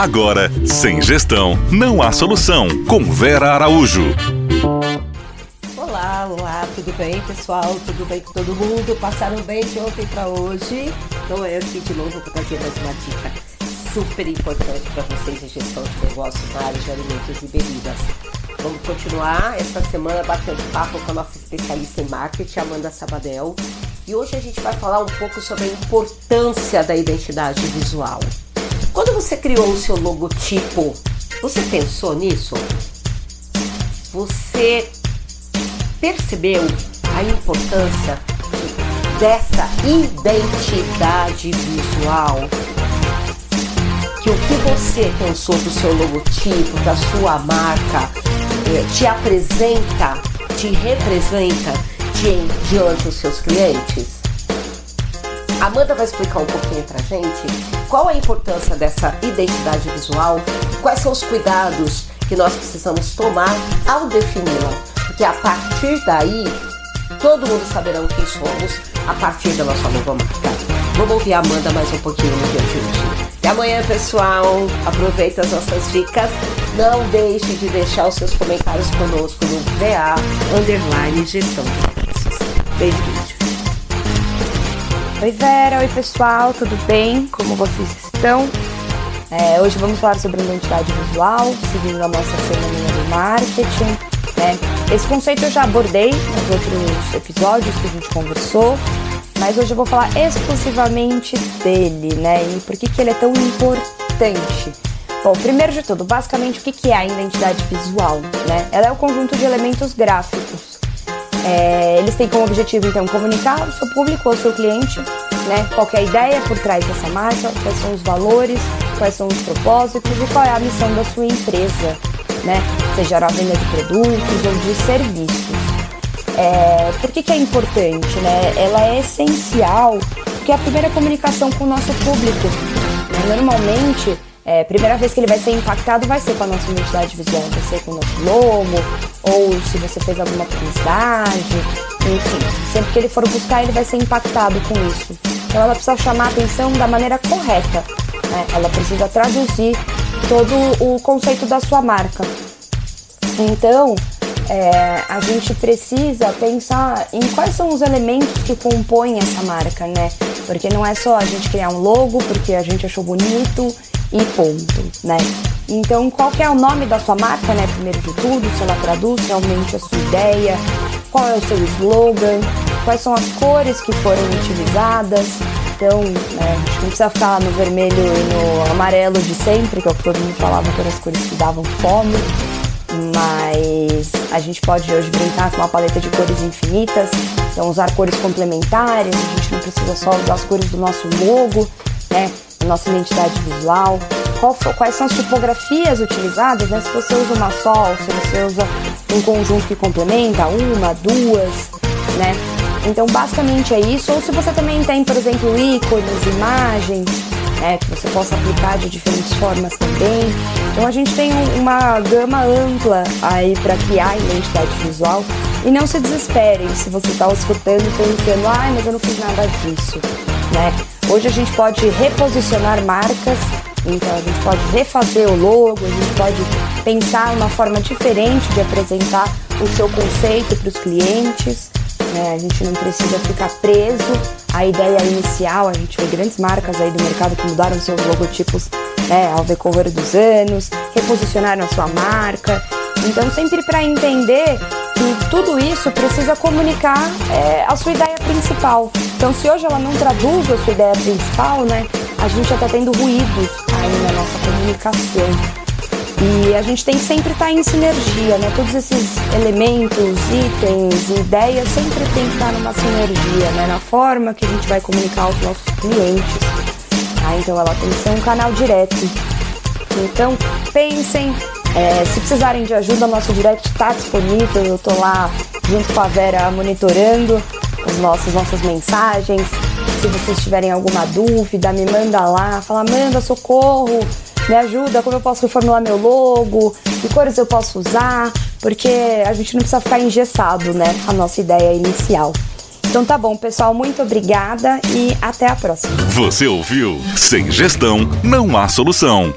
Agora, sem gestão, não há solução. Com Vera Araújo. Olá, olá, tudo bem, pessoal? Tudo bem com todo mundo? Passaram bem de ontem para hoje? Então eu aqui de novo para trazer mais uma dica super importante para vocês em gestão de negócios na área de alimentos e bebidas. Vamos continuar esta semana batendo papo com a nossa especialista em marketing, Amanda Sabadell. E hoje a gente vai falar um pouco sobre a importância da identidade visual. Quando você criou o seu logotipo, você pensou nisso? Você percebeu a importância dessa identidade visual? Que o que você pensou do seu logotipo, da sua marca, eh, te apresenta, te representa diante dos seus clientes? Amanda vai explicar um pouquinho pra gente qual a importância dessa identidade visual, quais são os cuidados que nós precisamos tomar ao defini-la, porque a partir daí todo mundo saberá quem somos a partir da nossa nova marca. Vamos ouvir a Amanda mais um pouquinho no dia de hoje. E amanhã, pessoal, aproveita as nossas dicas. Não deixe de deixar os seus comentários conosco no VA Underline Gestão de beijo. Oi Vera, oi pessoal, tudo bem? Como vocês estão? É, hoje vamos falar sobre identidade visual, seguindo a nossa semana do marketing. Né? Esse conceito eu já abordei nos outros episódios que a gente conversou, mas hoje eu vou falar exclusivamente dele, né? E por que, que ele é tão importante. Bom, primeiro de tudo, basicamente o que, que é a identidade visual, né? Ela é o conjunto de elementos gráficos é, eles têm como objetivo, então, comunicar ao seu público, ao seu cliente, né, qual é a ideia por trás dessa marca, quais são os valores, quais são os propósitos e qual é a missão da sua empresa, né, seja a venda de produtos ou de serviços. É, por que, que é importante? Né? Ela é essencial porque é a primeira comunicação com o nosso público. Né? Normalmente, é, primeira vez que ele vai ser impactado vai ser com a nossa identidade visual, vai ser com o nosso logo, ou se você fez alguma publicidade, enfim. Sempre que ele for buscar, ele vai ser impactado com isso. Então ela precisa chamar a atenção da maneira correta. Né? Ela precisa traduzir todo o conceito da sua marca. Então, é, a gente precisa pensar em quais são os elementos que compõem essa marca, né? Porque não é só a gente criar um logo porque a gente achou bonito e ponto, né? Então, qual é o nome da sua marca, né? Primeiro de tudo, se ela traduz realmente a sua ideia, qual é o seu slogan, quais são as cores que foram utilizadas. Então, né, a gente não precisa ficar no vermelho e no amarelo de sempre, que é o que todo mundo falava que eram as cores que davam fome. Mas a gente pode hoje brincar com uma paleta de cores infinitas, então usar cores complementares, a gente não precisa só usar as cores do nosso logo, né? Nossa identidade visual, qual, quais são as tipografias utilizadas, né? Se você usa uma só, se você usa um conjunto que complementa, uma, duas, né? Então, basicamente é isso. Ou se você também tem, por exemplo, ícones, imagens, né, que você possa aplicar de diferentes formas também. Então, a gente tem uma gama ampla aí para criar identidade visual. E não se desesperem se você está escutando e pensando, ai, mas eu não fiz nada disso, né? Hoje a gente pode reposicionar marcas, então a gente pode refazer o logo, a gente pode pensar uma forma diferente de apresentar o seu conceito para os clientes. Né? A gente não precisa ficar preso à ideia inicial. A gente vê grandes marcas aí do mercado que mudaram seus logotipos né, ao decorrer dos anos, reposicionaram a sua marca. Então, sempre para entender que tudo isso precisa comunicar é, a sua ideia principal. Então, se hoje ela não traduz a sua ideia principal, né, a gente já está tendo ruídos aí na nossa comunicação. E a gente tem que sempre estar tá em sinergia, né? Todos esses elementos, itens, ideias sempre tem que estar tá numa sinergia, né? Na forma que a gente vai comunicar aos nossos clientes. Ah, então ela tem que ser um canal direto. Então, pensem, é, se precisarem de ajuda, nosso direct está disponível. Eu estou lá junto com a Vera monitorando as nossas, nossas mensagens. Se vocês tiverem alguma dúvida, me manda lá. Fala, manda socorro, me ajuda, como eu posso reformular meu logo, que cores eu posso usar, porque a gente não precisa ficar engessado, né? A nossa ideia inicial. Então tá bom, pessoal, muito obrigada e até a próxima. Você ouviu? Sem gestão, não há solução.